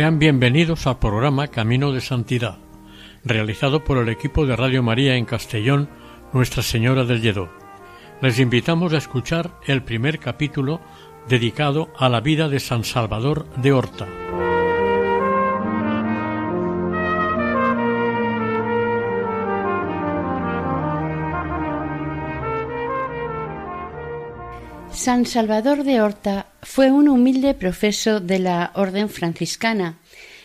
Sean bienvenidos al programa Camino de Santidad, realizado por el equipo de Radio María en Castellón, Nuestra Señora del Lledó. Les invitamos a escuchar el primer capítulo dedicado a la vida de San Salvador de Horta. San Salvador de Horta fue un humilde profeso de la Orden franciscana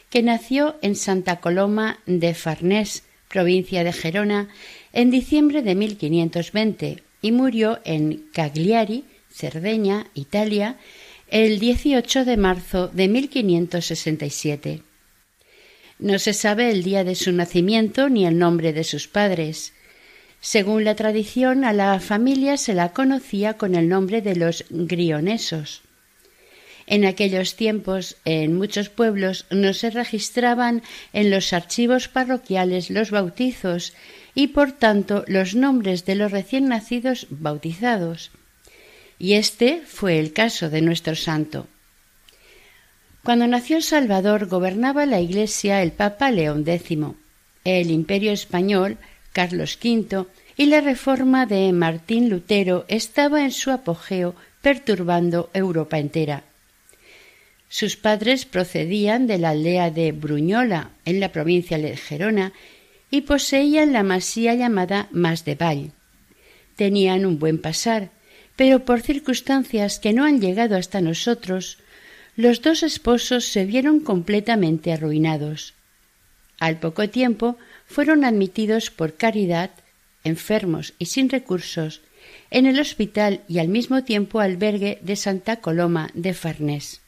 que nació en Santa Coloma de Farnés, provincia de Gerona, en diciembre de 1520 y murió en Cagliari, Cerdeña, Italia, el 18 de marzo de 1567. No se sabe el día de su nacimiento ni el nombre de sus padres. Según la tradición, a la familia se la conocía con el nombre de los grionesos. En aquellos tiempos, en muchos pueblos no se registraban en los archivos parroquiales los bautizos y, por tanto, los nombres de los recién nacidos bautizados. Y este fue el caso de nuestro santo. Cuando nació Salvador gobernaba la Iglesia el Papa León X. El Imperio español Carlos V y la reforma de Martín Lutero estaba en su apogeo perturbando Europa entera. Sus padres procedían de la aldea de Bruñola, en la provincia de Gerona, y poseían la masía llamada Mas de Vall. Tenían un buen pasar, pero por circunstancias que no han llegado hasta nosotros, los dos esposos se vieron completamente arruinados. Al poco tiempo fueron admitidos por caridad, enfermos y sin recursos, en el hospital y al mismo tiempo albergue de Santa Coloma de Farnés.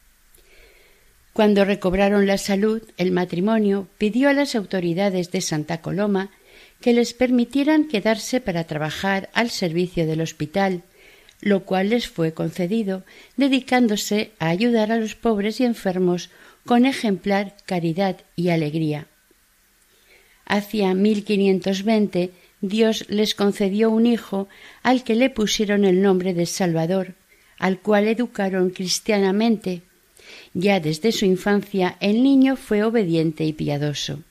Cuando recobraron la salud, el matrimonio pidió a las autoridades de Santa Coloma que les permitieran quedarse para trabajar al servicio del hospital, lo cual les fue concedido, dedicándose a ayudar a los pobres y enfermos con ejemplar caridad y alegría. Hacia 1520 Dios les concedió un hijo al que le pusieron el nombre de Salvador, al cual educaron cristianamente. Ya desde su infancia el niño fue obediente y piadoso.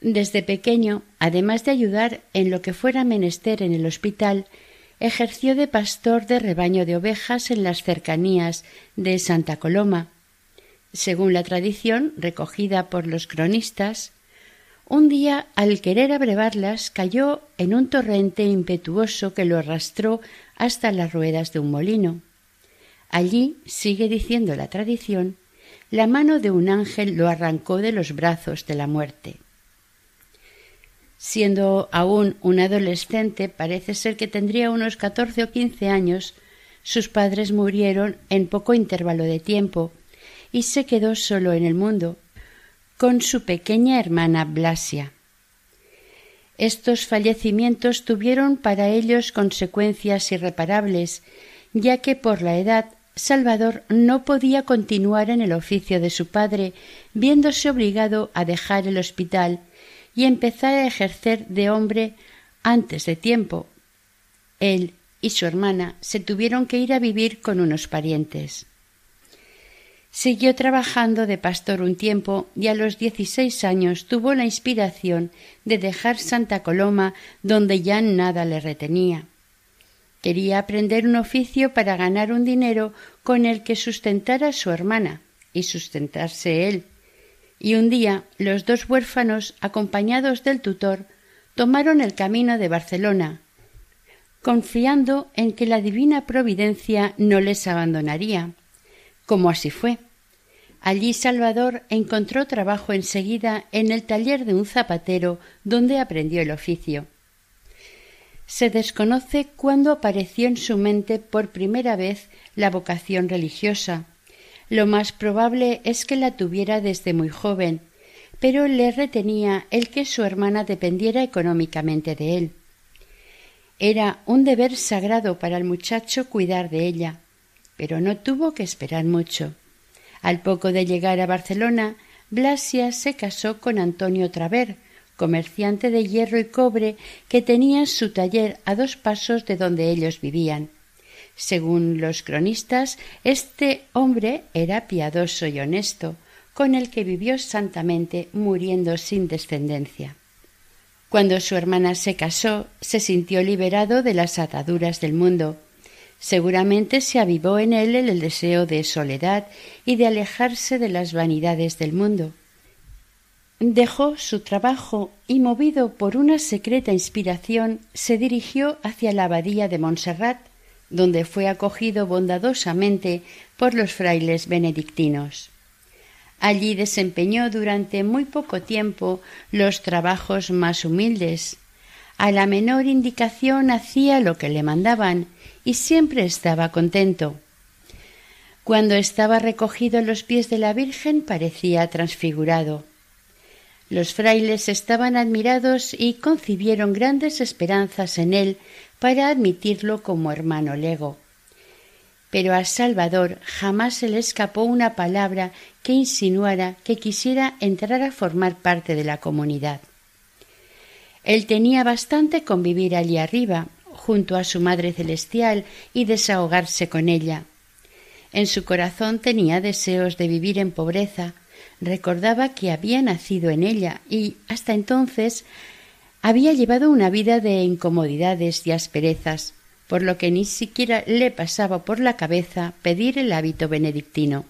Desde pequeño, además de ayudar en lo que fuera menester en el hospital, ejerció de pastor de rebaño de ovejas en las cercanías de Santa Coloma. Según la tradición recogida por los cronistas, un día, al querer abrevarlas, cayó en un torrente impetuoso que lo arrastró hasta las ruedas de un molino. Allí, sigue diciendo la tradición, la mano de un ángel lo arrancó de los brazos de la muerte. Siendo aún un adolescente, parece ser que tendría unos catorce o quince años, sus padres murieron en poco intervalo de tiempo, y se quedó solo en el mundo, con su pequeña hermana Blasia. Estos fallecimientos tuvieron para ellos consecuencias irreparables, ya que por la edad Salvador no podía continuar en el oficio de su padre, viéndose obligado a dejar el hospital y empezar a ejercer de hombre antes de tiempo. Él y su hermana se tuvieron que ir a vivir con unos parientes. Siguió trabajando de pastor un tiempo y a los dieciséis años tuvo la inspiración de dejar Santa Coloma donde ya nada le retenía. Quería aprender un oficio para ganar un dinero con el que sustentara a su hermana y sustentarse él. Y un día los dos huérfanos, acompañados del tutor, tomaron el camino de Barcelona, confiando en que la divina providencia no les abandonaría como así fue. Allí Salvador encontró trabajo enseguida en el taller de un zapatero donde aprendió el oficio. Se desconoce cuándo apareció en su mente por primera vez la vocación religiosa. Lo más probable es que la tuviera desde muy joven, pero le retenía el que su hermana dependiera económicamente de él. Era un deber sagrado para el muchacho cuidar de ella, pero no tuvo que esperar mucho. Al poco de llegar a Barcelona, Blasia se casó con Antonio Traver, comerciante de hierro y cobre que tenía su taller a dos pasos de donde ellos vivían. Según los cronistas, este hombre era piadoso y honesto, con el que vivió santamente, muriendo sin descendencia. Cuando su hermana se casó, se sintió liberado de las ataduras del mundo, Seguramente se avivó en él el deseo de soledad y de alejarse de las vanidades del mundo. Dejó su trabajo y, movido por una secreta inspiración, se dirigió hacia la abadía de Montserrat, donde fue acogido bondadosamente por los frailes benedictinos. Allí desempeñó durante muy poco tiempo los trabajos más humildes. A la menor indicación hacía lo que le mandaban y siempre estaba contento. Cuando estaba recogido en los pies de la Virgen parecía transfigurado. Los frailes estaban admirados y concibieron grandes esperanzas en él para admitirlo como hermano lego. Pero a Salvador jamás se le escapó una palabra que insinuara que quisiera entrar a formar parte de la comunidad. Él tenía bastante con vivir allí arriba, junto a su Madre Celestial y desahogarse con ella. En su corazón tenía deseos de vivir en pobreza, recordaba que había nacido en ella y hasta entonces había llevado una vida de incomodidades y asperezas, por lo que ni siquiera le pasaba por la cabeza pedir el hábito benedictino.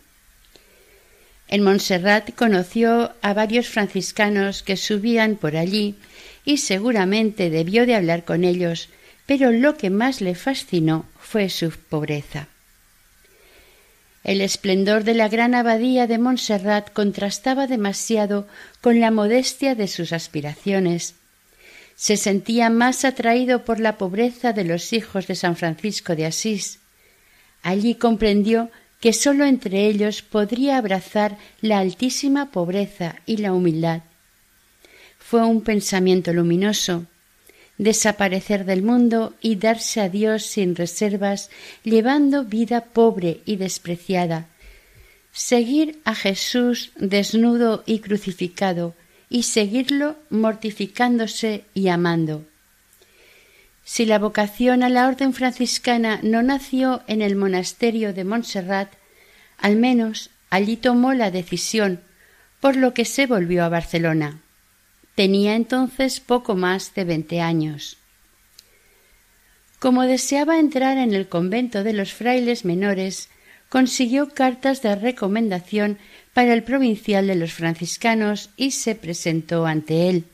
En Montserrat conoció a varios franciscanos que subían por allí y seguramente debió de hablar con ellos pero lo que más le fascinó fue su pobreza. El esplendor de la gran abadía de Montserrat contrastaba demasiado con la modestia de sus aspiraciones. Se sentía más atraído por la pobreza de los hijos de San Francisco de Asís. Allí comprendió que sólo entre ellos podría abrazar la altísima pobreza y la humildad. Fue un pensamiento luminoso, desaparecer del mundo y darse a Dios sin reservas, llevando vida pobre y despreciada, seguir a Jesús desnudo y crucificado, y seguirlo mortificándose y amando. Si la vocación a la orden franciscana no nació en el monasterio de Montserrat, al menos allí tomó la decisión, por lo que se volvió a Barcelona. Tenía entonces poco más de veinte años. Como deseaba entrar en el convento de los frailes menores, consiguió cartas de recomendación para el provincial de los franciscanos y se presentó ante él.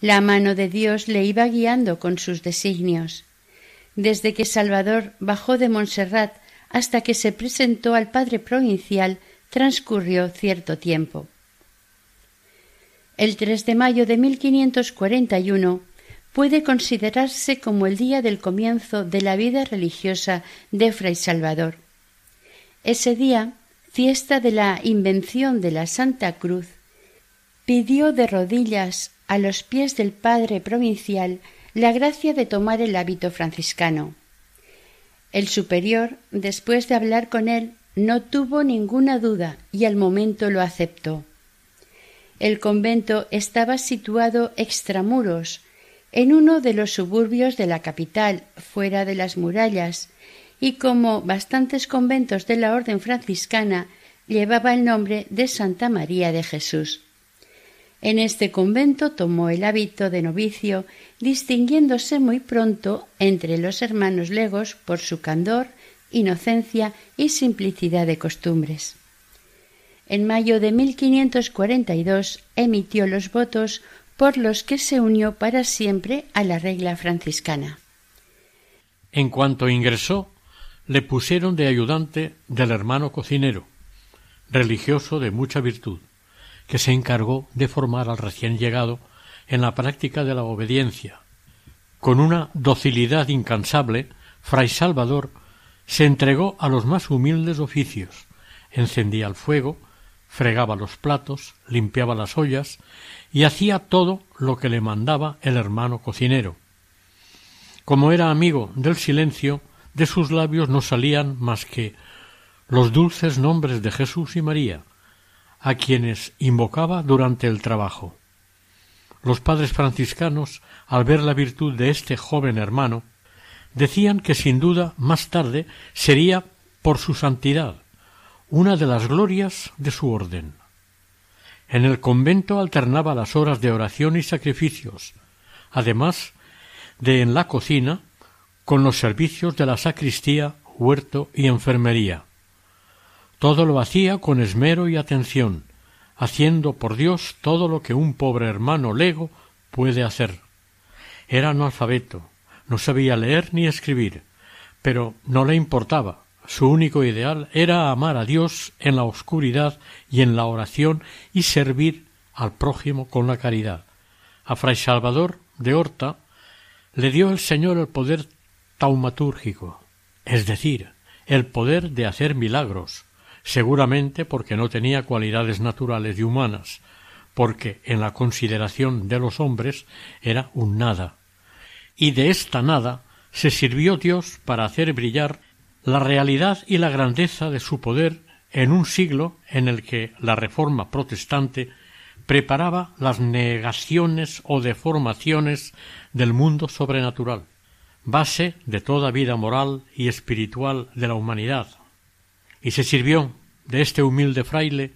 La mano de Dios le iba guiando con sus designios. Desde que Salvador bajó de Montserrat hasta que se presentó al padre provincial transcurrió cierto tiempo. El 3 de mayo de 1541 puede considerarse como el día del comienzo de la vida religiosa de Fray Salvador. Ese día, fiesta de la invención de la Santa Cruz, pidió de rodillas a los pies del padre provincial la gracia de tomar el hábito franciscano. El superior, después de hablar con él, no tuvo ninguna duda y al momento lo aceptó. El convento estaba situado extramuros, en uno de los suburbios de la capital, fuera de las murallas, y como bastantes conventos de la orden franciscana, llevaba el nombre de Santa María de Jesús. En este convento tomó el hábito de novicio, distinguiéndose muy pronto entre los hermanos legos por su candor, inocencia y simplicidad de costumbres en mayo de 1542 emitió los votos por los que se unió para siempre a la regla franciscana. En cuanto ingresó, le pusieron de ayudante del hermano cocinero. religioso de mucha virtud, que se encargó de formar al recién llegado en la práctica de la obediencia. Con una docilidad incansable, Fray Salvador se entregó a los más humildes oficios, encendía el fuego, fregaba los platos, limpiaba las ollas y hacía todo lo que le mandaba el hermano cocinero. Como era amigo del silencio, de sus labios no salían más que los dulces nombres de Jesús y María, a quienes invocaba durante el trabajo. Los padres franciscanos, al ver la virtud de este joven hermano, decían que sin duda más tarde sería por su santidad, una de las glorias de su orden. En el convento alternaba las horas de oración y sacrificios, además de en la cocina con los servicios de la sacristía, huerto y enfermería. Todo lo hacía con esmero y atención, haciendo por Dios todo lo que un pobre hermano lego puede hacer. Era analfabeto, no sabía leer ni escribir, pero no le importaba. Su único ideal era amar a Dios en la oscuridad y en la oración y servir al prójimo con la caridad. A Fray Salvador de Horta le dio el Señor el poder taumatúrgico, es decir, el poder de hacer milagros, seguramente porque no tenía cualidades naturales y humanas, porque en la consideración de los hombres era un nada. Y de esta nada se sirvió Dios para hacer brillar la realidad y la grandeza de su poder en un siglo en el que la reforma protestante preparaba las negaciones o deformaciones del mundo sobrenatural, base de toda vida moral y espiritual de la humanidad, y se sirvió de este humilde fraile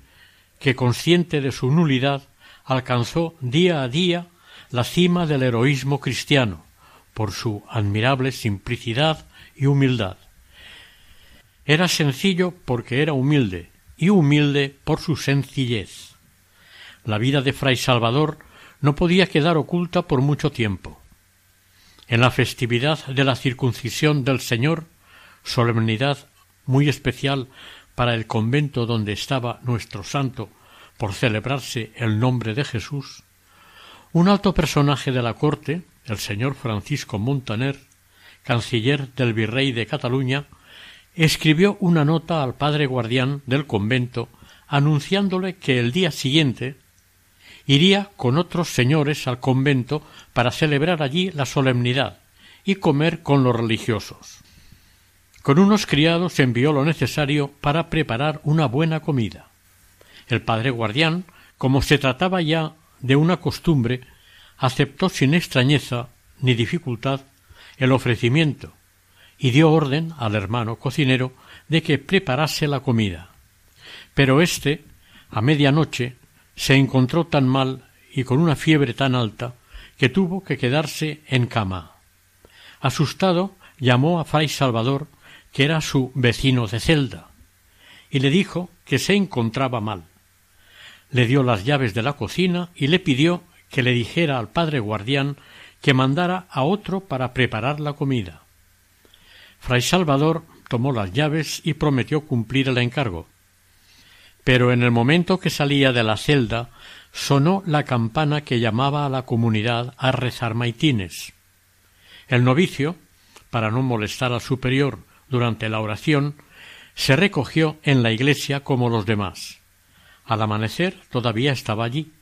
que, consciente de su nulidad, alcanzó día a día la cima del heroísmo cristiano por su admirable simplicidad y humildad. Era sencillo porque era humilde y humilde por su sencillez. La vida de Fray Salvador no podía quedar oculta por mucho tiempo. En la festividad de la circuncisión del Señor, solemnidad muy especial para el convento donde estaba nuestro santo por celebrarse el nombre de Jesús, un alto personaje de la corte, el señor Francisco Montaner, canciller del virrey de Cataluña, escribió una nota al padre guardián del convento anunciándole que el día siguiente iría con otros señores al convento para celebrar allí la solemnidad y comer con los religiosos. Con unos criados envió lo necesario para preparar una buena comida. El padre guardián, como se trataba ya de una costumbre, aceptó sin extrañeza ni dificultad el ofrecimiento y dio orden al hermano cocinero de que preparase la comida. Pero éste, a media noche, se encontró tan mal y con una fiebre tan alta que tuvo que quedarse en cama. Asustado, llamó a Fray Salvador, que era su vecino de celda, y le dijo que se encontraba mal. Le dio las llaves de la cocina y le pidió que le dijera al padre guardián que mandara a otro para preparar la comida. Fray Salvador tomó las llaves y prometió cumplir el encargo, pero en el momento que salía de la celda sonó la campana que llamaba a la comunidad a rezar maitines. El novicio, para no molestar al superior durante la oración, se recogió en la iglesia como los demás. Al amanecer todavía estaba allí.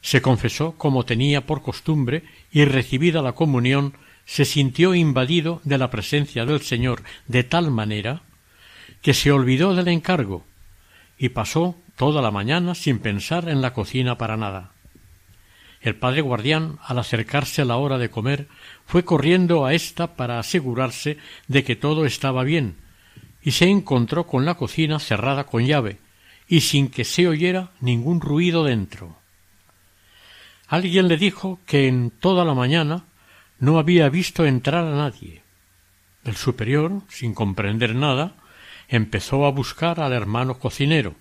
Se confesó como tenía por costumbre y recibida la comunión se sintió invadido de la presencia del Señor de tal manera que se olvidó del encargo y pasó toda la mañana sin pensar en la cocina para nada. El padre guardián, al acercarse la hora de comer, fue corriendo a ésta para asegurarse de que todo estaba bien, y se encontró con la cocina cerrada con llave, y sin que se oyera ningún ruido dentro. Alguien le dijo que en toda la mañana no había visto entrar a nadie. El superior, sin comprender nada, empezó a buscar al hermano cocinero.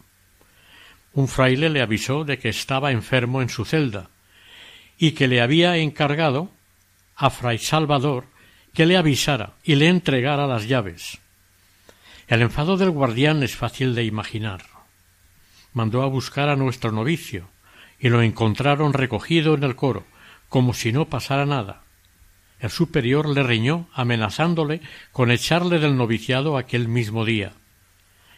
Un fraile le avisó de que estaba enfermo en su celda y que le había encargado a fray Salvador que le avisara y le entregara las llaves. El enfado del guardián es fácil de imaginar. mandó a buscar a nuestro novicio, y lo encontraron recogido en el coro, como si no pasara nada. El superior le riñó amenazándole con echarle del noviciado aquel mismo día,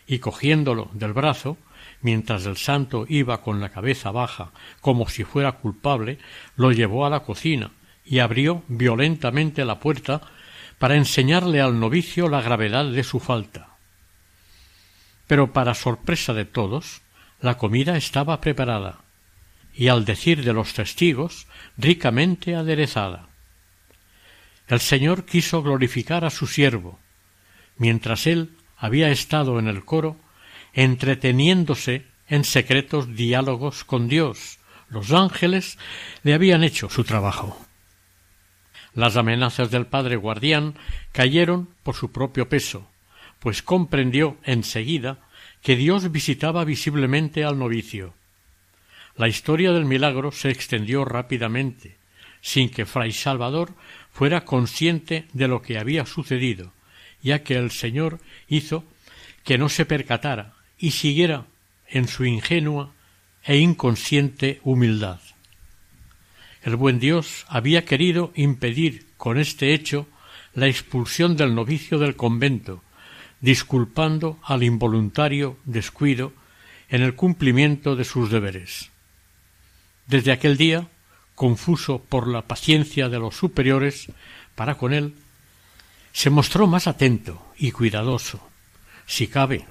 y cogiéndolo del brazo, mientras el santo iba con la cabeza baja como si fuera culpable, lo llevó a la cocina y abrió violentamente la puerta para enseñarle al novicio la gravedad de su falta. Pero para sorpresa de todos, la comida estaba preparada, y al decir de los testigos, ricamente aderezada. El Señor quiso glorificar a su siervo, mientras él había estado en el coro, entreteniéndose en secretos diálogos con Dios. Los ángeles le habían hecho su trabajo. Las amenazas del padre guardián cayeron por su propio peso, pues comprendió enseguida que Dios visitaba visiblemente al novicio. La historia del milagro se extendió rápidamente, sin que fray Salvador fuera consciente de lo que había sucedido, ya que el Señor hizo que no se percatara y siguiera en su ingenua e inconsciente humildad. El buen Dios había querido impedir con este hecho la expulsión del novicio del convento, disculpando al involuntario descuido en el cumplimiento de sus deberes. Desde aquel día, confuso por la paciencia de los superiores para con él, se mostró más atento y cuidadoso, si cabe,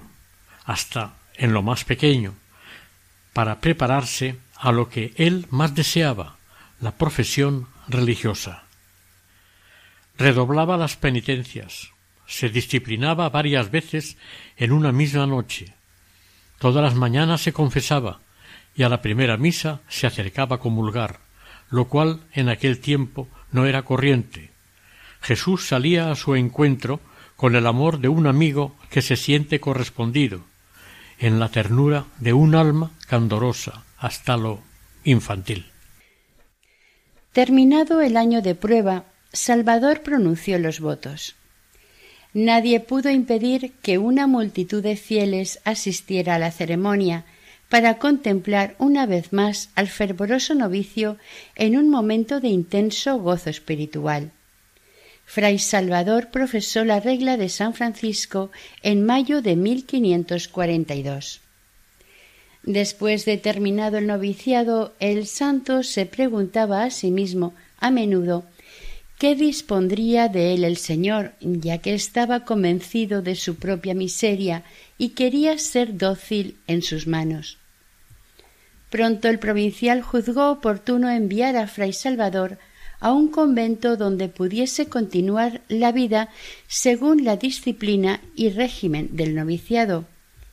hasta en lo más pequeño, para prepararse a lo que él más deseaba, la profesión religiosa. Redoblaba las penitencias, se disciplinaba varias veces en una misma noche. Todas las mañanas se confesaba y a la primera misa se acercaba a comulgar, lo cual en aquel tiempo no era corriente. Jesús salía a su encuentro con el amor de un amigo que se siente correspondido, en la ternura de un alma candorosa hasta lo infantil. Terminado el año de prueba, Salvador pronunció los votos. Nadie pudo impedir que una multitud de fieles asistiera a la ceremonia para contemplar una vez más al fervoroso novicio en un momento de intenso gozo espiritual. Fray Salvador profesó la regla de San Francisco en mayo de 1542. Después de terminado el noviciado, el santo se preguntaba a sí mismo a menudo qué dispondría de él el Señor, ya que estaba convencido de su propia miseria y quería ser dócil en sus manos. Pronto el provincial juzgó oportuno enviar a Fray Salvador a un convento donde pudiese continuar la vida según la disciplina y régimen del noviciado,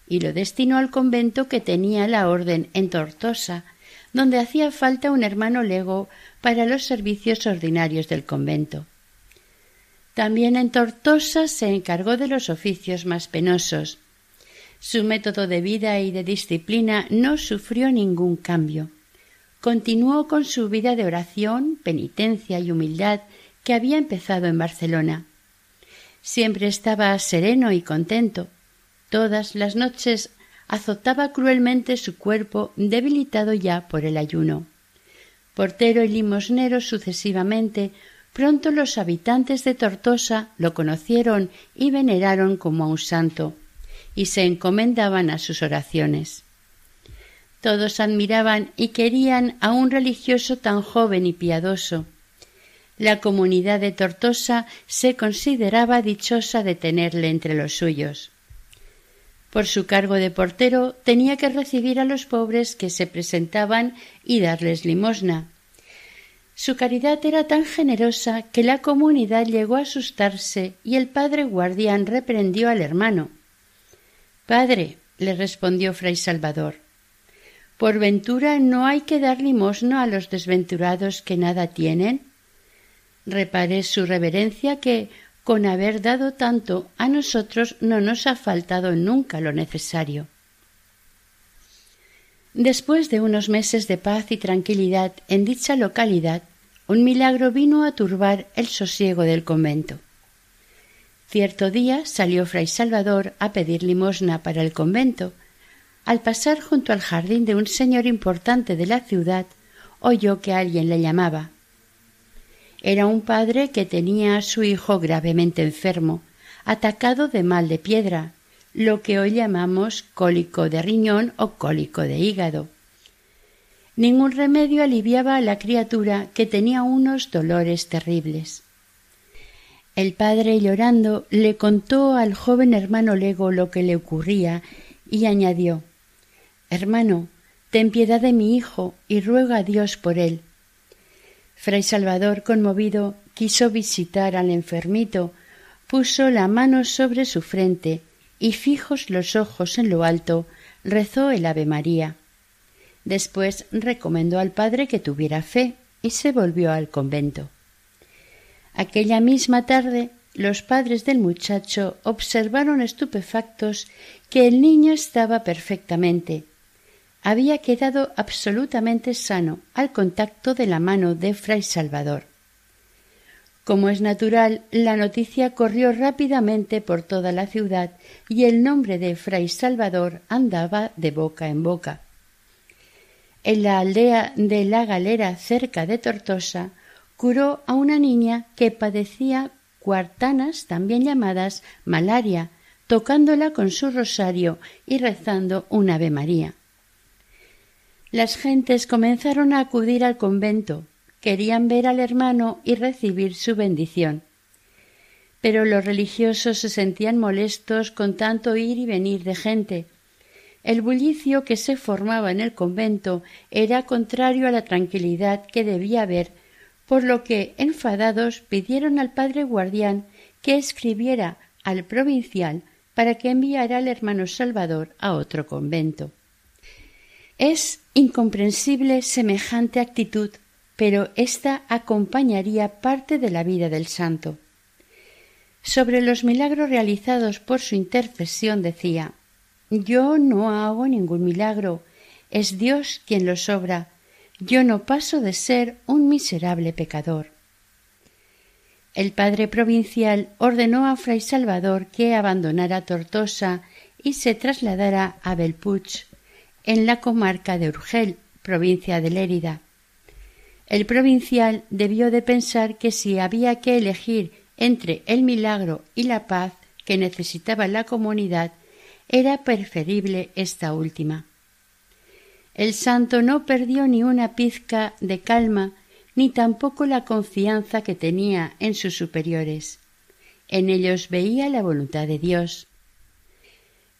y lo destinó al convento que tenía la orden en Tortosa, donde hacía falta un hermano lego para los servicios ordinarios del convento. También en Tortosa se encargó de los oficios más penosos. Su método de vida y de disciplina no sufrió ningún cambio continuó con su vida de oración, penitencia y humildad que había empezado en Barcelona. Siempre estaba sereno y contento. Todas las noches azotaba cruelmente su cuerpo debilitado ya por el ayuno. Portero y limosnero sucesivamente, pronto los habitantes de Tortosa lo conocieron y veneraron como a un santo, y se encomendaban a sus oraciones. Todos admiraban y querían a un religioso tan joven y piadoso. La comunidad de Tortosa se consideraba dichosa de tenerle entre los suyos. Por su cargo de portero tenía que recibir a los pobres que se presentaban y darles limosna. Su caridad era tan generosa que la comunidad llegó a asustarse y el padre guardián reprendió al hermano. Padre, le respondió fray Salvador, ¿Por ventura no hay que dar limosna a los desventurados que nada tienen? Repare su reverencia que, con haber dado tanto, a nosotros no nos ha faltado nunca lo necesario. Después de unos meses de paz y tranquilidad en dicha localidad, un milagro vino a turbar el sosiego del convento. Cierto día salió fray Salvador a pedir limosna para el convento, al pasar junto al jardín de un señor importante de la ciudad, oyó que alguien le llamaba. Era un padre que tenía a su hijo gravemente enfermo, atacado de mal de piedra, lo que hoy llamamos cólico de riñón o cólico de hígado. Ningún remedio aliviaba a la criatura que tenía unos dolores terribles. El padre, llorando, le contó al joven hermano Lego lo que le ocurría y añadió Hermano, ten piedad de mi hijo y ruega a Dios por él. Fray Salvador, conmovido, quiso visitar al enfermito, puso la mano sobre su frente y fijos los ojos en lo alto, rezó el Ave María. Después recomendó al padre que tuviera fe y se volvió al convento. Aquella misma tarde los padres del muchacho observaron estupefactos que el niño estaba perfectamente. Había quedado absolutamente sano al contacto de la mano de Fray Salvador. Como es natural, la noticia corrió rápidamente por toda la ciudad y el nombre de Fray Salvador andaba de boca en boca. En la aldea de la Galera cerca de Tortosa curó a una niña que padecía cuartanas, también llamadas malaria, tocándola con su rosario y rezando un Ave María. Las gentes comenzaron a acudir al convento, querían ver al hermano y recibir su bendición. Pero los religiosos se sentían molestos con tanto ir y venir de gente. El bullicio que se formaba en el convento era contrario a la tranquilidad que debía haber, por lo que, enfadados, pidieron al padre guardián que escribiera al provincial para que enviara al hermano Salvador a otro convento. Es incomprensible semejante actitud pero ésta acompañaría parte de la vida del santo. Sobre los milagros realizados por su intercesión decía Yo no hago ningún milagro, es Dios quien los obra, yo no paso de ser un miserable pecador. El padre provincial ordenó a Fray Salvador que abandonara Tortosa y se trasladara a Belpuch, en la comarca de Urgel, provincia de Lérida. El provincial debió de pensar que si había que elegir entre el milagro y la paz que necesitaba la comunidad, era preferible esta última. El santo no perdió ni una pizca de calma, ni tampoco la confianza que tenía en sus superiores. En ellos veía la voluntad de Dios.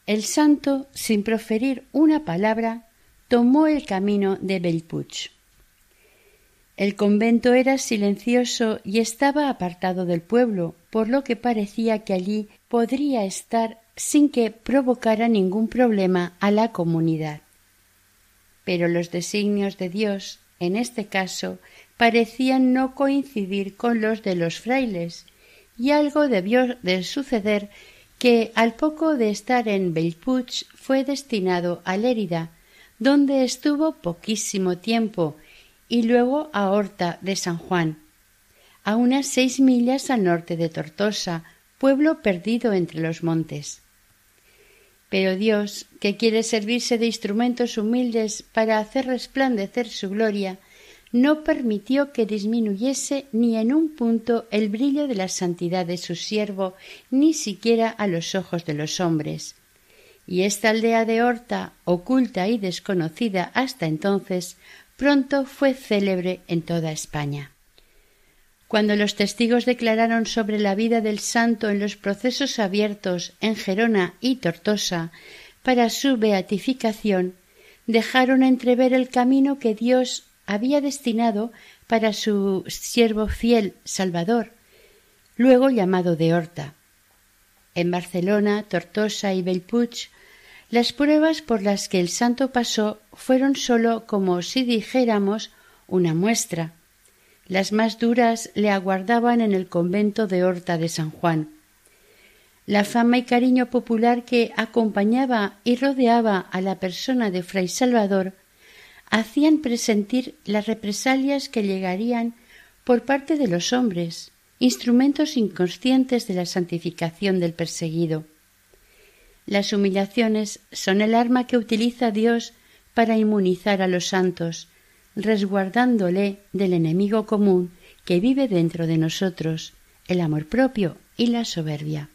El santo, sin proferir una palabra, tomó el camino de Belpuch. El convento era silencioso y estaba apartado del pueblo, por lo que parecía que allí podría estar sin que provocara ningún problema a la comunidad. Pero los designios de Dios, en este caso, parecían no coincidir con los de los frailes, y algo debió de suceder que al poco de estar en Belpuch fue destinado a Lérida, donde estuvo poquísimo tiempo y luego a Horta de San Juan, a unas seis millas al norte de Tortosa, pueblo perdido entre los montes. Pero Dios, que quiere servirse de instrumentos humildes para hacer resplandecer su gloria, no permitió que disminuyese ni en un punto el brillo de la santidad de su siervo, ni siquiera a los ojos de los hombres. Y esta aldea de Horta, oculta y desconocida hasta entonces, pronto fue célebre en toda España. Cuando los testigos declararon sobre la vida del santo en los procesos abiertos en Gerona y Tortosa para su beatificación, dejaron entrever el camino que Dios había destinado para su siervo fiel Salvador, luego llamado de Horta. En Barcelona, Tortosa y Belpuch las pruebas por las que el santo pasó fueron sólo como si dijéramos una muestra. Las más duras le aguardaban en el convento de Horta de San Juan. La fama y cariño popular que acompañaba y rodeaba a la persona de Fray Salvador hacían presentir las represalias que llegarían por parte de los hombres, instrumentos inconscientes de la santificación del perseguido. Las humillaciones son el arma que utiliza Dios para inmunizar a los santos, resguardándole del enemigo común que vive dentro de nosotros, el amor propio y la soberbia.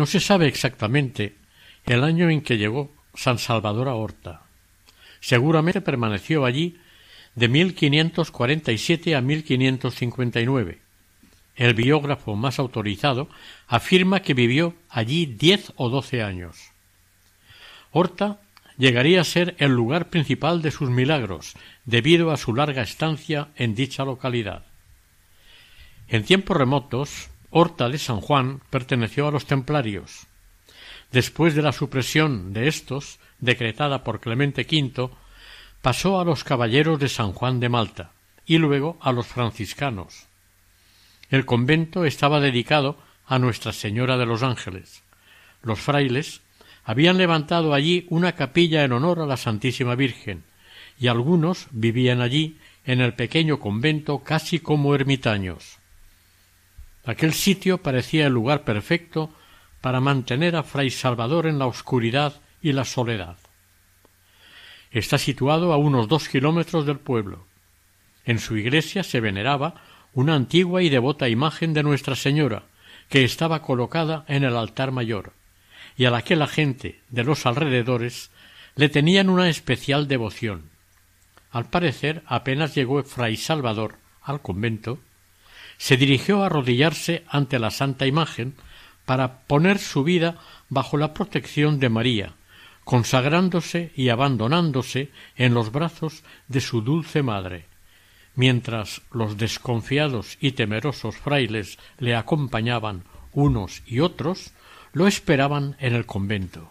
No se sabe exactamente el año en que llegó San Salvador a Horta. Seguramente permaneció allí de 1547 a 1559. El biógrafo más autorizado afirma que vivió allí diez o doce años. Horta llegaría a ser el lugar principal de sus milagros, debido a su larga estancia en dicha localidad. En tiempos remotos, Horta de San Juan perteneció a los templarios. Después de la supresión de estos, decretada por Clemente V, pasó a los caballeros de San Juan de Malta y luego a los franciscanos. El convento estaba dedicado a Nuestra Señora de los Ángeles. Los frailes habían levantado allí una capilla en honor a la Santísima Virgen, y algunos vivían allí en el pequeño convento casi como ermitaños. Aquel sitio parecía el lugar perfecto para mantener a Fray Salvador en la oscuridad y la soledad. Está situado a unos dos kilómetros del pueblo. En su iglesia se veneraba una antigua y devota imagen de Nuestra Señora, que estaba colocada en el altar mayor, y a la que la gente de los alrededores le tenían una especial devoción. Al parecer apenas llegó Fray Salvador al convento, se dirigió a arrodillarse ante la santa imagen para poner su vida bajo la protección de María, consagrándose y abandonándose en los brazos de su dulce madre, mientras los desconfiados y temerosos frailes le acompañaban unos y otros, lo esperaban en el convento.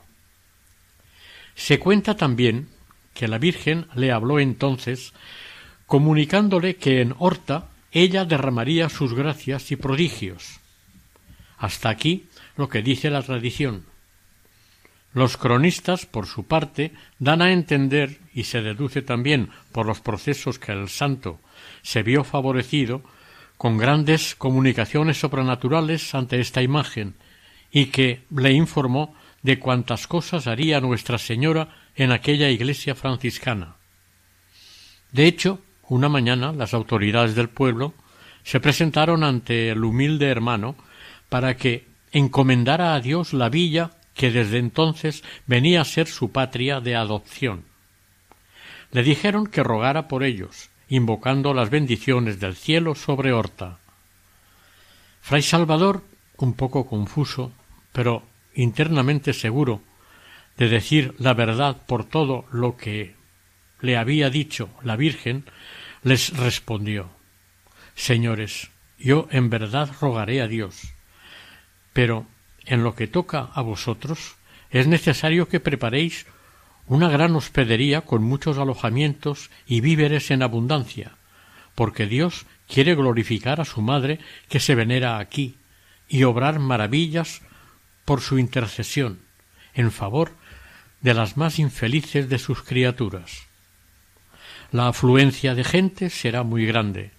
Se cuenta también que la Virgen le habló entonces comunicándole que en Horta ella derramaría sus gracias y prodigios. Hasta aquí lo que dice la tradición. Los cronistas, por su parte, dan a entender, y se deduce también por los procesos que el santo se vio favorecido, con grandes comunicaciones sobrenaturales ante esta imagen, y que le informó de cuantas cosas haría Nuestra Señora en aquella iglesia franciscana. De hecho, una mañana las autoridades del pueblo se presentaron ante el humilde hermano para que encomendara a Dios la villa que desde entonces venía a ser su patria de adopción. Le dijeron que rogara por ellos, invocando las bendiciones del cielo sobre Horta. Fray Salvador, un poco confuso, pero internamente seguro de decir la verdad por todo lo que le había dicho la Virgen, les respondió Señores, yo en verdad rogaré a Dios, pero en lo que toca a vosotros es necesario que preparéis una gran hospedería con muchos alojamientos y víveres en abundancia, porque Dios quiere glorificar a su madre que se venera aquí y obrar maravillas por su intercesión, en favor de las más infelices de sus criaturas. La afluencia de gente será muy grande.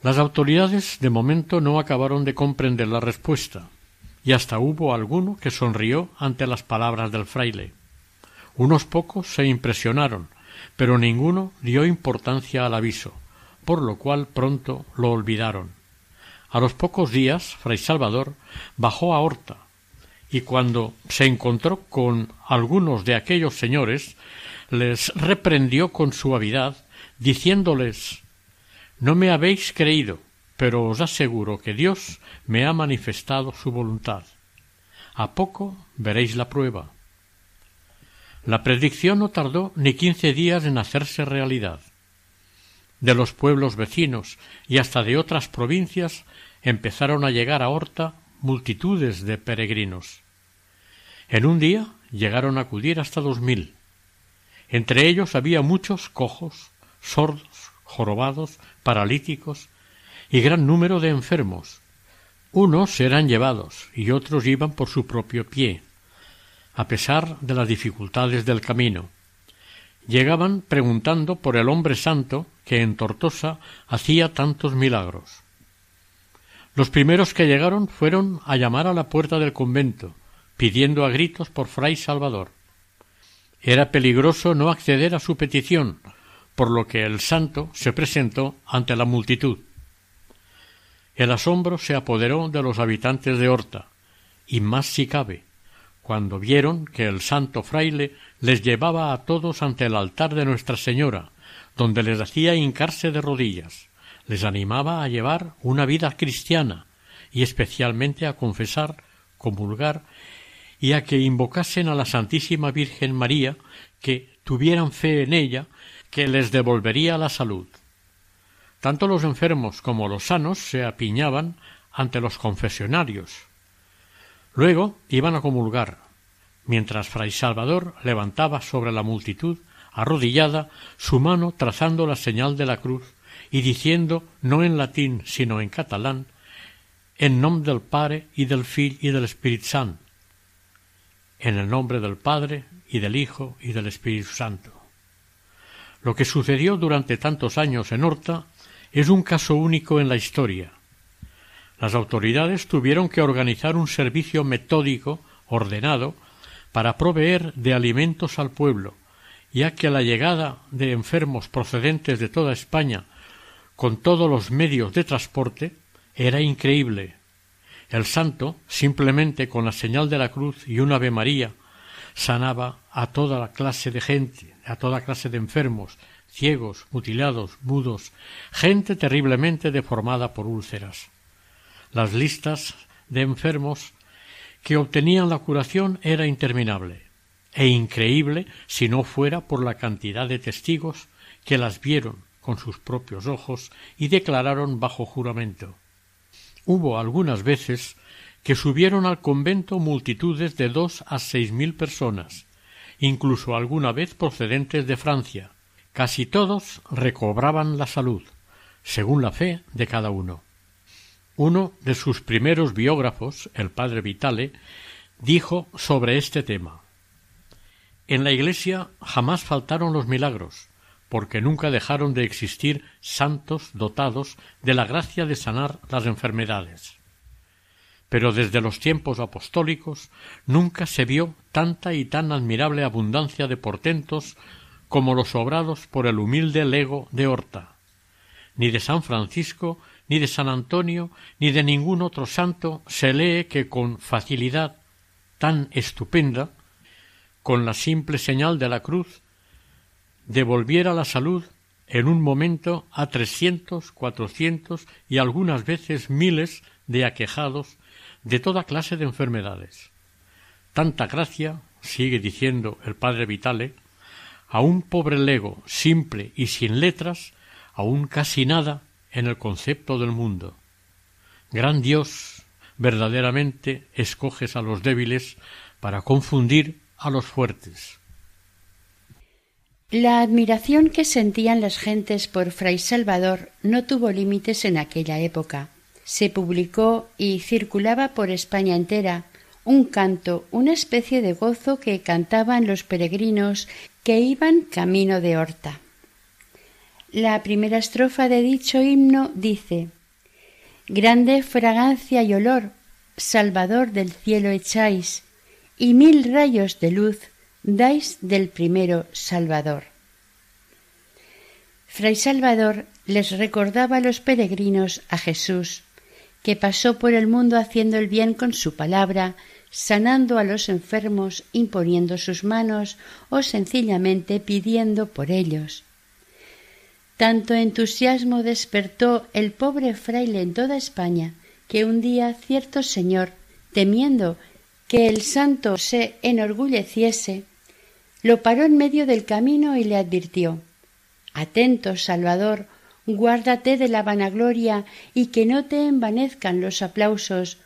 Las autoridades de momento no acabaron de comprender la respuesta, y hasta hubo alguno que sonrió ante las palabras del fraile. Unos pocos se impresionaron, pero ninguno dio importancia al aviso, por lo cual pronto lo olvidaron. A los pocos días, Fray Salvador bajó a Horta, y cuando se encontró con algunos de aquellos señores, les reprendió con suavidad, diciéndoles No me habéis creído, pero os aseguro que Dios me ha manifestado su voluntad. A poco veréis la prueba. La predicción no tardó ni quince días en hacerse realidad. De los pueblos vecinos y hasta de otras provincias empezaron a llegar a Horta multitudes de peregrinos. En un día llegaron a acudir hasta dos mil. Entre ellos había muchos cojos, sordos, jorobados, paralíticos y gran número de enfermos. Unos eran llevados y otros iban por su propio pie, a pesar de las dificultades del camino. Llegaban preguntando por el hombre santo que en Tortosa hacía tantos milagros. Los primeros que llegaron fueron a llamar a la puerta del convento, pidiendo a gritos por fray Salvador. Era peligroso no acceder a su petición, por lo que el santo se presentó ante la multitud. El asombro se apoderó de los habitantes de Horta, y más si cabe, cuando vieron que el santo fraile les llevaba a todos ante el altar de Nuestra Señora, donde les hacía hincarse de rodillas, les animaba a llevar una vida cristiana y especialmente a confesar, comulgar y a que invocasen a la Santísima Virgen María, que tuvieran fe en ella, que les devolvería la salud. Tanto los enfermos como los sanos se apiñaban ante los confesionarios. Luego iban a comulgar, mientras Fray Salvador levantaba sobre la multitud, arrodillada, su mano trazando la señal de la cruz y diciendo, no en latín, sino en catalán, en nombre del Padre y del Fill y del Espíritu Santo, en el nombre del Padre y del Hijo y del Espíritu Santo. Lo que sucedió durante tantos años en Horta es un caso único en la historia. Las autoridades tuvieron que organizar un servicio metódico, ordenado, para proveer de alimentos al pueblo, ya que la llegada de enfermos procedentes de toda España con todos los medios de transporte era increíble el santo, simplemente con la señal de la cruz y un Ave María, sanaba a toda la clase de gente, a toda clase de enfermos, ciegos, mutilados, mudos, gente terriblemente deformada por úlceras. Las listas de enfermos que obtenían la curación era interminable e increíble si no fuera por la cantidad de testigos que las vieron con sus propios ojos y declararon bajo juramento Hubo algunas veces que subieron al convento multitudes de dos a seis mil personas, incluso alguna vez procedentes de Francia. Casi todos recobraban la salud, según la fe de cada uno. Uno de sus primeros biógrafos, el padre Vitale, dijo sobre este tema En la Iglesia jamás faltaron los milagros, porque nunca dejaron de existir santos dotados de la gracia de sanar las enfermedades. Pero desde los tiempos apostólicos nunca se vio tanta y tan admirable abundancia de portentos como los obrados por el humilde lego de Horta. Ni de San Francisco, ni de San Antonio, ni de ningún otro santo se lee que con facilidad tan estupenda, con la simple señal de la cruz, devolviera la salud en un momento a trescientos, cuatrocientos y algunas veces miles de aquejados de toda clase de enfermedades. Tanta gracia, sigue diciendo el padre Vitale, a un pobre lego simple y sin letras, aún casi nada en el concepto del mundo. Gran Dios, verdaderamente escoges a los débiles para confundir a los fuertes. La admiración que sentían las gentes por Fray Salvador no tuvo límites en aquella época. Se publicó y circulaba por España entera un canto, una especie de gozo que cantaban los peregrinos que iban camino de Horta. La primera estrofa de dicho himno dice Grande fragancia y olor, Salvador del cielo echáis, y mil rayos de luz dais del primero Salvador. Fray Salvador les recordaba a los peregrinos a Jesús, que pasó por el mundo haciendo el bien con su palabra, sanando a los enfermos, imponiendo sus manos o sencillamente pidiendo por ellos. Tanto entusiasmo despertó el pobre fraile en toda España que un día cierto señor, temiendo que el santo se enorgulleciese, lo paró en medio del camino y le advirtió Atento, Salvador, guárdate de la vanagloria y que no te envanezcan los aplausos,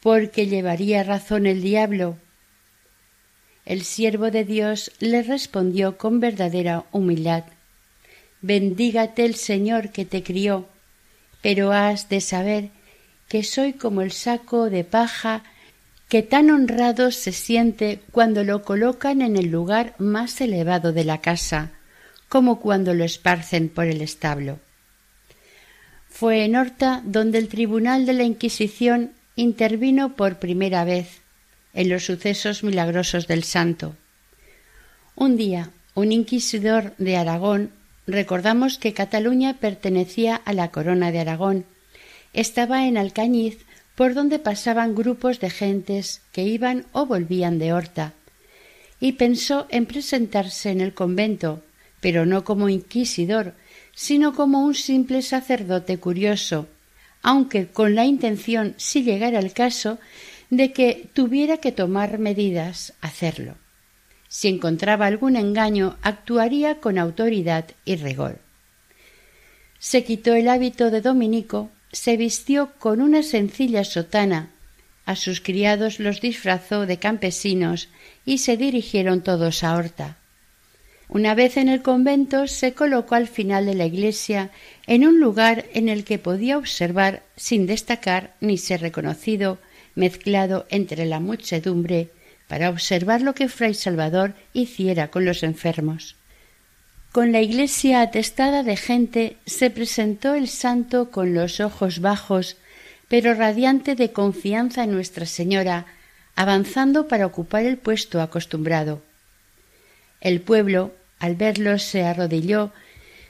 porque llevaría razón el diablo. El siervo de Dios le respondió con verdadera humildad Bendígate el Señor que te crió, pero has de saber que soy como el saco de paja que tan honrado se siente cuando lo colocan en el lugar más elevado de la casa, como cuando lo esparcen por el establo. Fue en Horta donde el Tribunal de la Inquisición intervino por primera vez en los sucesos milagrosos del santo. Un día, un inquisidor de Aragón, recordamos que Cataluña pertenecía a la corona de Aragón, estaba en Alcañiz por donde pasaban grupos de gentes que iban o volvían de Horta, y pensó en presentarse en el convento, pero no como inquisidor, sino como un simple sacerdote curioso, aunque con la intención, si llegara el caso, de que tuviera que tomar medidas, hacerlo. Si encontraba algún engaño, actuaría con autoridad y rigor. Se quitó el hábito de dominico se vistió con una sencilla sotana, a sus criados los disfrazó de campesinos y se dirigieron todos a Horta. Una vez en el convento se colocó al final de la iglesia en un lugar en el que podía observar sin destacar ni ser reconocido, mezclado entre la muchedumbre, para observar lo que Fray Salvador hiciera con los enfermos. Con la iglesia atestada de gente se presentó el santo con los ojos bajos, pero radiante de confianza en Nuestra Señora, avanzando para ocupar el puesto acostumbrado. El pueblo, al verlo, se arrodilló,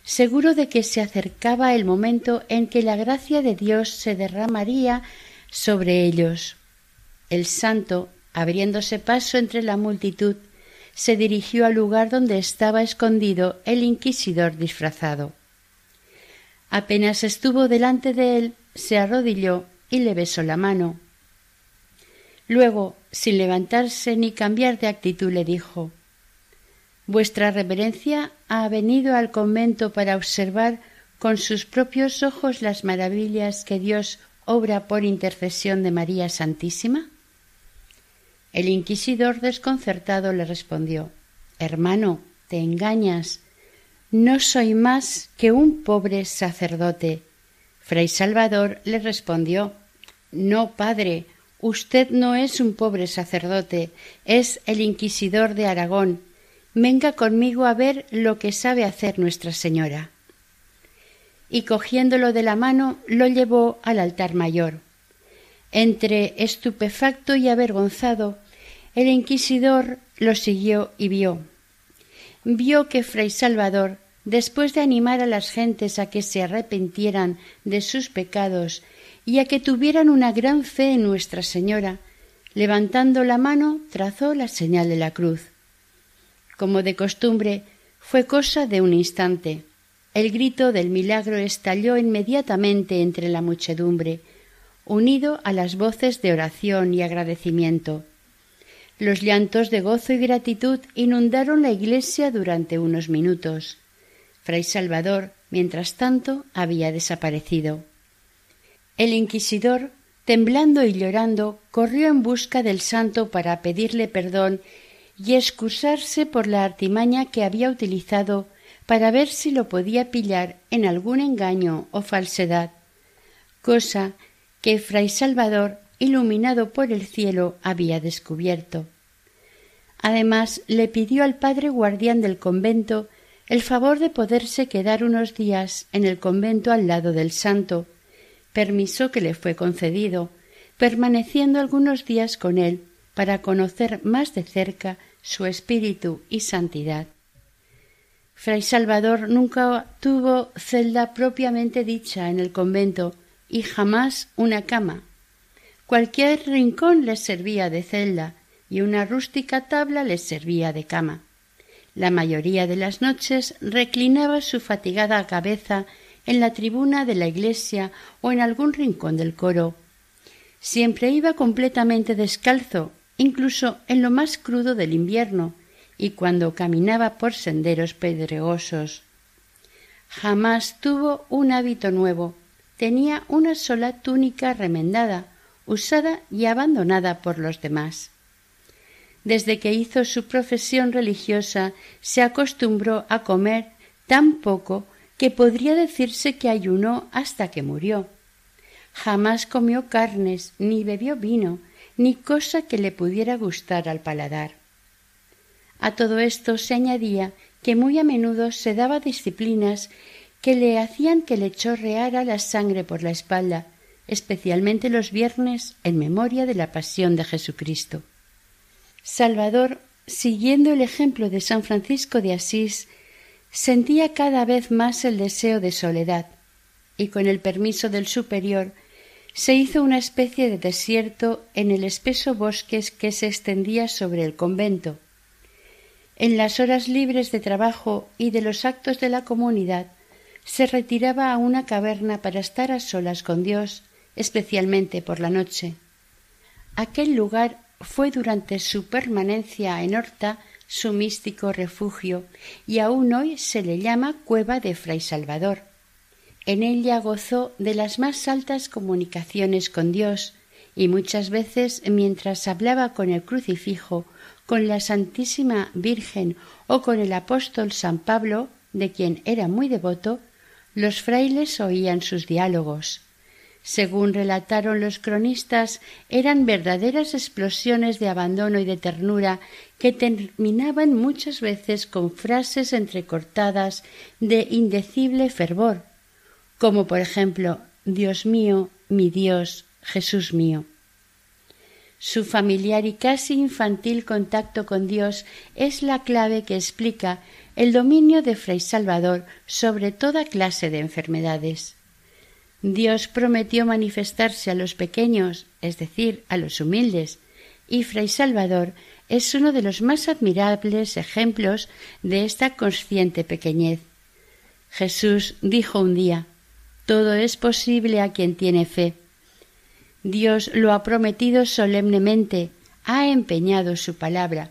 seguro de que se acercaba el momento en que la gracia de Dios se derramaría sobre ellos. El santo, abriéndose paso entre la multitud, se dirigió al lugar donde estaba escondido el inquisidor disfrazado. Apenas estuvo delante de él, se arrodilló y le besó la mano. Luego, sin levantarse ni cambiar de actitud, le dijo Vuestra reverencia ha venido al convento para observar con sus propios ojos las maravillas que Dios obra por intercesión de María Santísima? El inquisidor desconcertado le respondió Hermano, te engañas. No soy más que un pobre sacerdote. Fray Salvador le respondió No, padre, usted no es un pobre sacerdote, es el inquisidor de Aragón. Venga conmigo a ver lo que sabe hacer Nuestra Señora. Y cogiéndolo de la mano lo llevó al altar mayor. Entre estupefacto y avergonzado, el inquisidor lo siguió y vio. Vio que Fray Salvador, después de animar a las gentes a que se arrepintieran de sus pecados y a que tuvieran una gran fe en Nuestra Señora, levantando la mano trazó la señal de la cruz. Como de costumbre, fue cosa de un instante. El grito del milagro estalló inmediatamente entre la muchedumbre, unido a las voces de oración y agradecimiento. Los llantos de gozo y gratitud inundaron la iglesia durante unos minutos. Fray Salvador, mientras tanto, había desaparecido. El inquisidor, temblando y llorando, corrió en busca del santo para pedirle perdón y excusarse por la artimaña que había utilizado para ver si lo podía pillar en algún engaño o falsedad, cosa que Fray Salvador iluminado por el cielo, había descubierto. Además, le pidió al padre guardián del convento el favor de poderse quedar unos días en el convento al lado del santo, permiso que le fue concedido, permaneciendo algunos días con él para conocer más de cerca su espíritu y santidad. Fray Salvador nunca tuvo celda propiamente dicha en el convento y jamás una cama. Cualquier rincón le servía de celda y una rústica tabla le servía de cama. La mayoría de las noches reclinaba su fatigada cabeza en la tribuna de la iglesia o en algún rincón del coro. Siempre iba completamente descalzo, incluso en lo más crudo del invierno, y cuando caminaba por senderos pedregosos. Jamás tuvo un hábito nuevo. Tenía una sola túnica remendada, usada y abandonada por los demás desde que hizo su profesión religiosa, se acostumbró a comer tan poco que podría decirse que ayunó hasta que murió. Jamás comió carnes, ni bebió vino, ni cosa que le pudiera gustar al paladar. A todo esto se añadía que muy a menudo se daba disciplinas que le hacían que le chorreara la sangre por la espalda, especialmente los viernes en memoria de la pasión de Jesucristo. Salvador, siguiendo el ejemplo de San Francisco de Asís, sentía cada vez más el deseo de soledad, y con el permiso del superior se hizo una especie de desierto en el espeso bosque que se extendía sobre el convento. En las horas libres de trabajo y de los actos de la comunidad se retiraba a una caverna para estar a solas con Dios, especialmente por la noche. Aquel lugar fue durante su permanencia en Horta su místico refugio y aún hoy se le llama Cueva de Fray Salvador. En ella gozó de las más altas comunicaciones con Dios y muchas veces mientras hablaba con el crucifijo, con la Santísima Virgen o con el apóstol San Pablo, de quien era muy devoto, los frailes oían sus diálogos según relataron los cronistas, eran verdaderas explosiones de abandono y de ternura que terminaban muchas veces con frases entrecortadas de indecible fervor, como por ejemplo Dios mío, mi Dios, Jesús mío. Su familiar y casi infantil contacto con Dios es la clave que explica el dominio de Fray Salvador sobre toda clase de enfermedades. Dios prometió manifestarse a los pequeños, es decir, a los humildes, y Fray Salvador es uno de los más admirables ejemplos de esta consciente pequeñez. Jesús dijo un día Todo es posible a quien tiene fe. Dios lo ha prometido solemnemente, ha empeñado su palabra,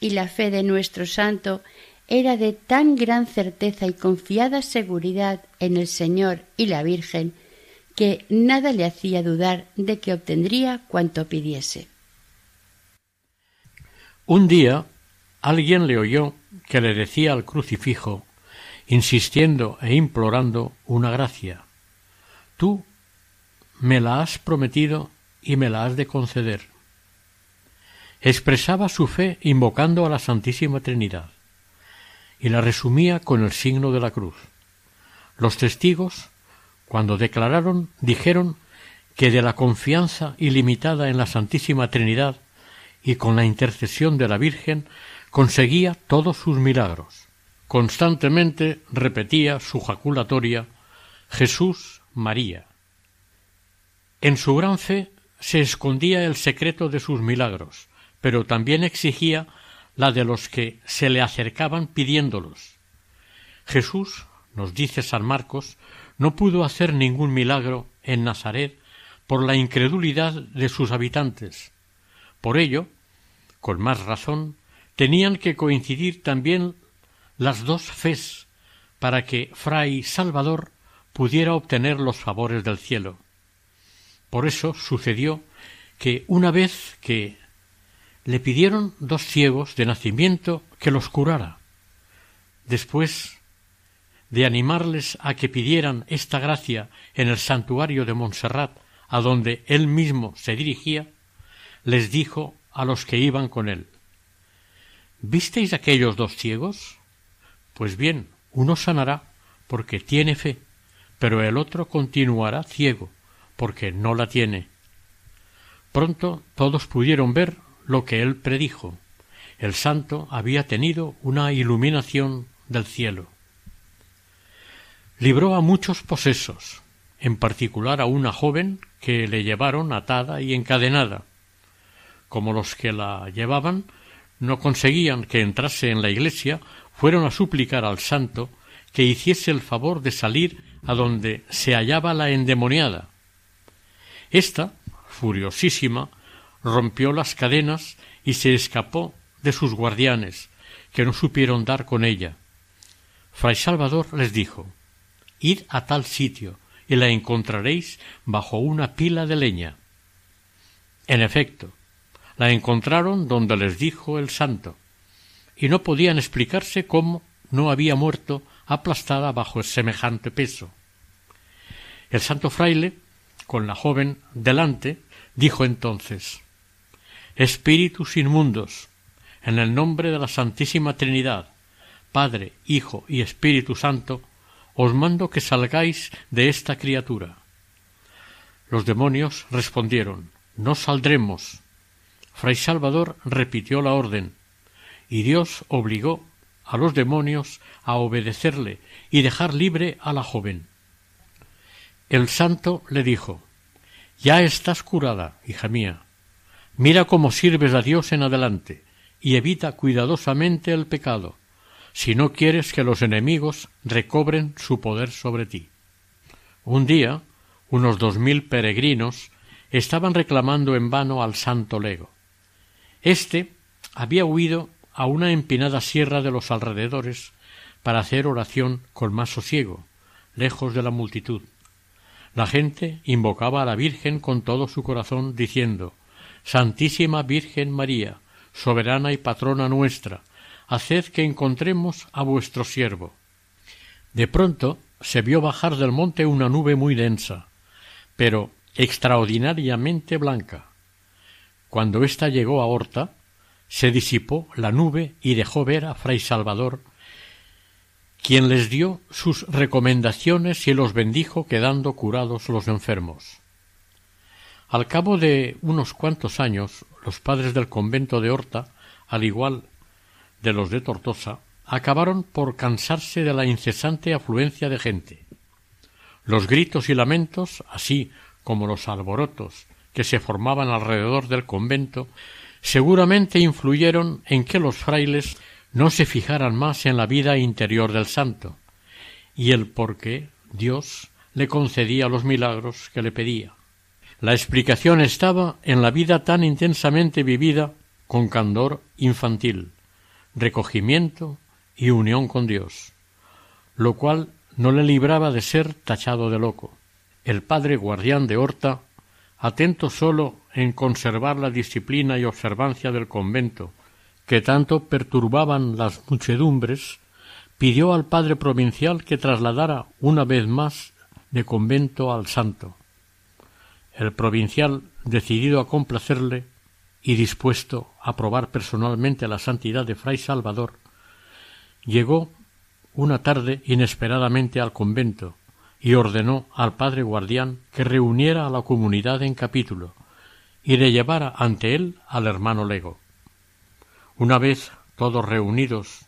y la fe de nuestro santo era de tan gran certeza y confiada seguridad en el Señor y la Virgen que nada le hacía dudar de que obtendría cuanto pidiese. Un día alguien le oyó que le decía al crucifijo, insistiendo e implorando una gracia. Tú me la has prometido y me la has de conceder. Expresaba su fe invocando a la Santísima Trinidad y la resumía con el signo de la cruz. Los testigos, cuando declararon, dijeron que de la confianza ilimitada en la Santísima Trinidad y con la intercesión de la Virgen conseguía todos sus milagros. Constantemente repetía su jaculatoria Jesús María. En su gran fe se escondía el secreto de sus milagros, pero también exigía la de los que se le acercaban pidiéndolos. Jesús, nos dice San Marcos, no pudo hacer ningún milagro en Nazaret por la incredulidad de sus habitantes. Por ello, con más razón, tenían que coincidir también las dos fes para que Fray Salvador pudiera obtener los favores del cielo. Por eso sucedió que una vez que le pidieron dos ciegos de nacimiento que los curara. Después de animarles a que pidieran esta gracia en el santuario de Montserrat a donde él mismo se dirigía, les dijo a los que iban con él ¿Visteis aquellos dos ciegos? Pues bien, uno sanará porque tiene fe, pero el otro continuará ciego porque no la tiene. Pronto todos pudieron ver lo que él predijo. El santo había tenido una iluminación del cielo. Libró a muchos posesos, en particular a una joven que le llevaron atada y encadenada. Como los que la llevaban no conseguían que entrase en la iglesia, fueron a suplicar al santo que hiciese el favor de salir a donde se hallaba la endemoniada. Esta, furiosísima, rompió las cadenas y se escapó de sus guardianes, que no supieron dar con ella. Fray Salvador les dijo Id a tal sitio y la encontraréis bajo una pila de leña. En efecto, la encontraron donde les dijo el santo, y no podían explicarse cómo no había muerto aplastada bajo semejante peso. El santo fraile, con la joven delante, dijo entonces Espíritus inmundos, en el nombre de la Santísima Trinidad, Padre, Hijo y Espíritu Santo, os mando que salgáis de esta criatura. Los demonios respondieron No saldremos, Fray Salvador repitió la orden, y Dios obligó a los demonios a obedecerle y dejar libre a la joven. El santo le dijo Ya estás curada, hija mía. Mira cómo sirves a Dios en adelante, y evita cuidadosamente el pecado, si no quieres que los enemigos recobren su poder sobre ti. Un día, unos dos mil peregrinos estaban reclamando en vano al santo lego. Este había huido a una empinada sierra de los alrededores para hacer oración con más sosiego, lejos de la multitud. La gente invocaba a la Virgen con todo su corazón, diciendo Santísima Virgen María, soberana y patrona nuestra, haced que encontremos a vuestro siervo. De pronto se vio bajar del monte una nube muy densa, pero extraordinariamente blanca. Cuando ésta llegó a Horta, se disipó la nube y dejó ver a Fray Salvador, quien les dio sus recomendaciones y los bendijo quedando curados los enfermos. Al cabo de unos cuantos años, los padres del convento de Horta, al igual de los de Tortosa, acabaron por cansarse de la incesante afluencia de gente. Los gritos y lamentos, así como los alborotos que se formaban alrededor del convento seguramente influyeron en que los frailes no se fijaran más en la vida interior del santo y el por qué Dios le concedía los milagros que le pedía. La explicación estaba en la vida tan intensamente vivida con candor infantil, recogimiento y unión con Dios, lo cual no le libraba de ser tachado de loco. El padre guardián de Horta atento sólo en conservar la disciplina y observancia del convento, que tanto perturbaban las muchedumbres, pidió al padre provincial que trasladara una vez más de convento al santo. El provincial, decidido a complacerle y dispuesto a probar personalmente la santidad de fray Salvador, llegó una tarde inesperadamente al convento, y ordenó al padre guardián que reuniera a la comunidad en capítulo y le llevara ante él al hermano lego. Una vez todos reunidos,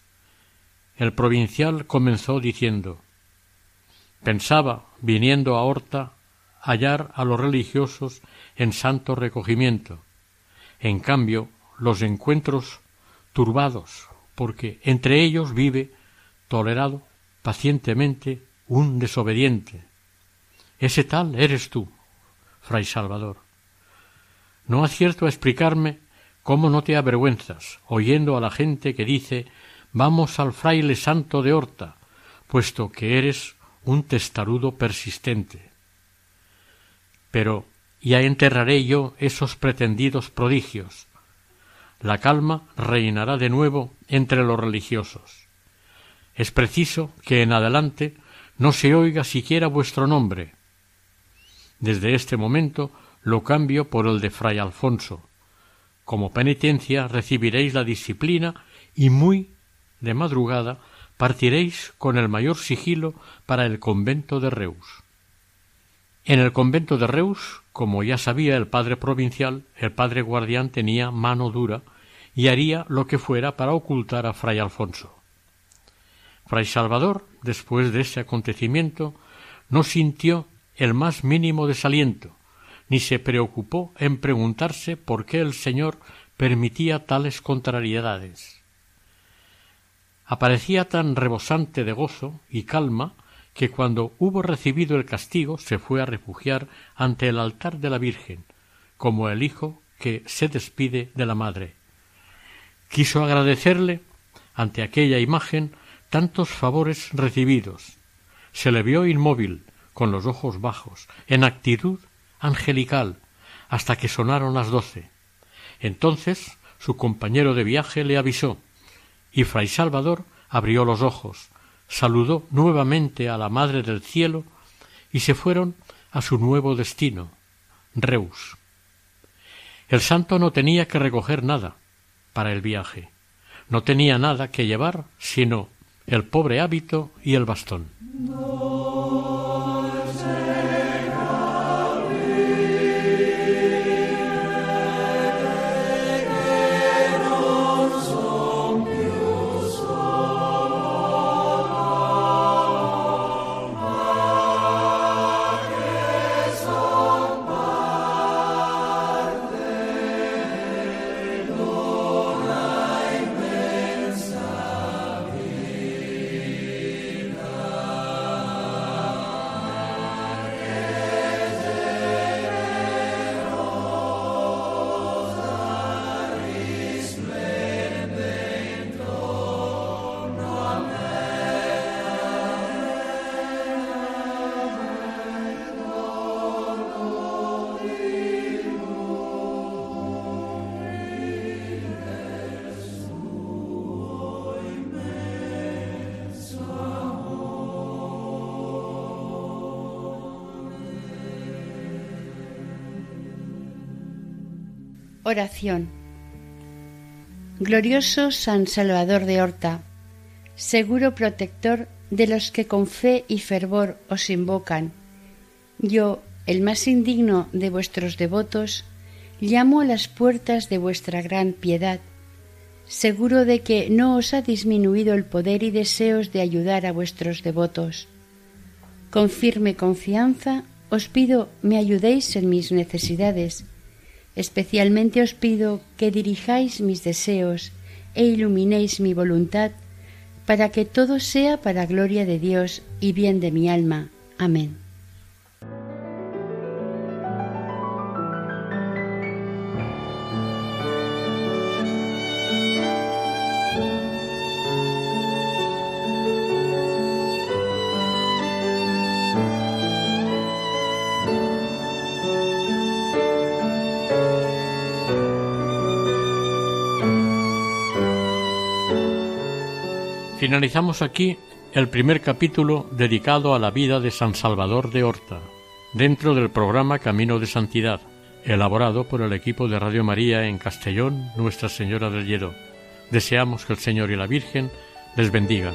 el provincial comenzó diciendo Pensaba, viniendo a Horta, hallar a los religiosos en santo recogimiento. En cambio, los encuentros turbados, porque entre ellos vive, tolerado pacientemente, un desobediente. Ese tal eres tú, fray Salvador. No acierto a explicarme cómo no te avergüenzas oyendo a la gente que dice vamos al fraile santo de Horta, puesto que eres un testarudo persistente. Pero ya enterraré yo esos pretendidos prodigios. La calma reinará de nuevo entre los religiosos. Es preciso que en adelante no se oiga siquiera vuestro nombre. Desde este momento lo cambio por el de Fray Alfonso. Como penitencia recibiréis la disciplina y muy de madrugada partiréis con el mayor sigilo para el convento de Reus. En el convento de Reus, como ya sabía el padre provincial, el padre guardián tenía mano dura y haría lo que fuera para ocultar a fray Alfonso. Fray Salvador, después de ese acontecimiento, no sintió el más mínimo desaliento, ni se preocupó en preguntarse por qué el Señor permitía tales contrariedades. Aparecía tan rebosante de gozo y calma que cuando hubo recibido el castigo se fue a refugiar ante el altar de la Virgen, como el hijo que se despide de la madre. Quiso agradecerle ante aquella imagen tantos favores recibidos. Se le vio inmóvil, con los ojos bajos, en actitud angelical, hasta que sonaron las doce. Entonces su compañero de viaje le avisó, y fray Salvador abrió los ojos, saludó nuevamente a la Madre del Cielo y se fueron a su nuevo destino, Reus. El santo no tenía que recoger nada para el viaje, no tenía nada que llevar sino el pobre hábito y el bastón. Oración. Glorioso San Salvador de Horta, seguro protector de los que con fe y fervor os invocan, yo, el más indigno de vuestros devotos, llamo a las puertas de vuestra gran piedad, seguro de que no os ha disminuido el poder y deseos de ayudar a vuestros devotos. Con firme confianza os pido me ayudéis en mis necesidades, Especialmente os pido que dirijáis mis deseos e iluminéis mi voluntad, para que todo sea para gloria de Dios y bien de mi alma. Amén. Finalizamos aquí el primer capítulo dedicado a la vida de San Salvador de Horta, dentro del programa Camino de Santidad, elaborado por el equipo de Radio María en Castellón, Nuestra Señora del Lledo. Deseamos que el Señor y la Virgen les bendigan.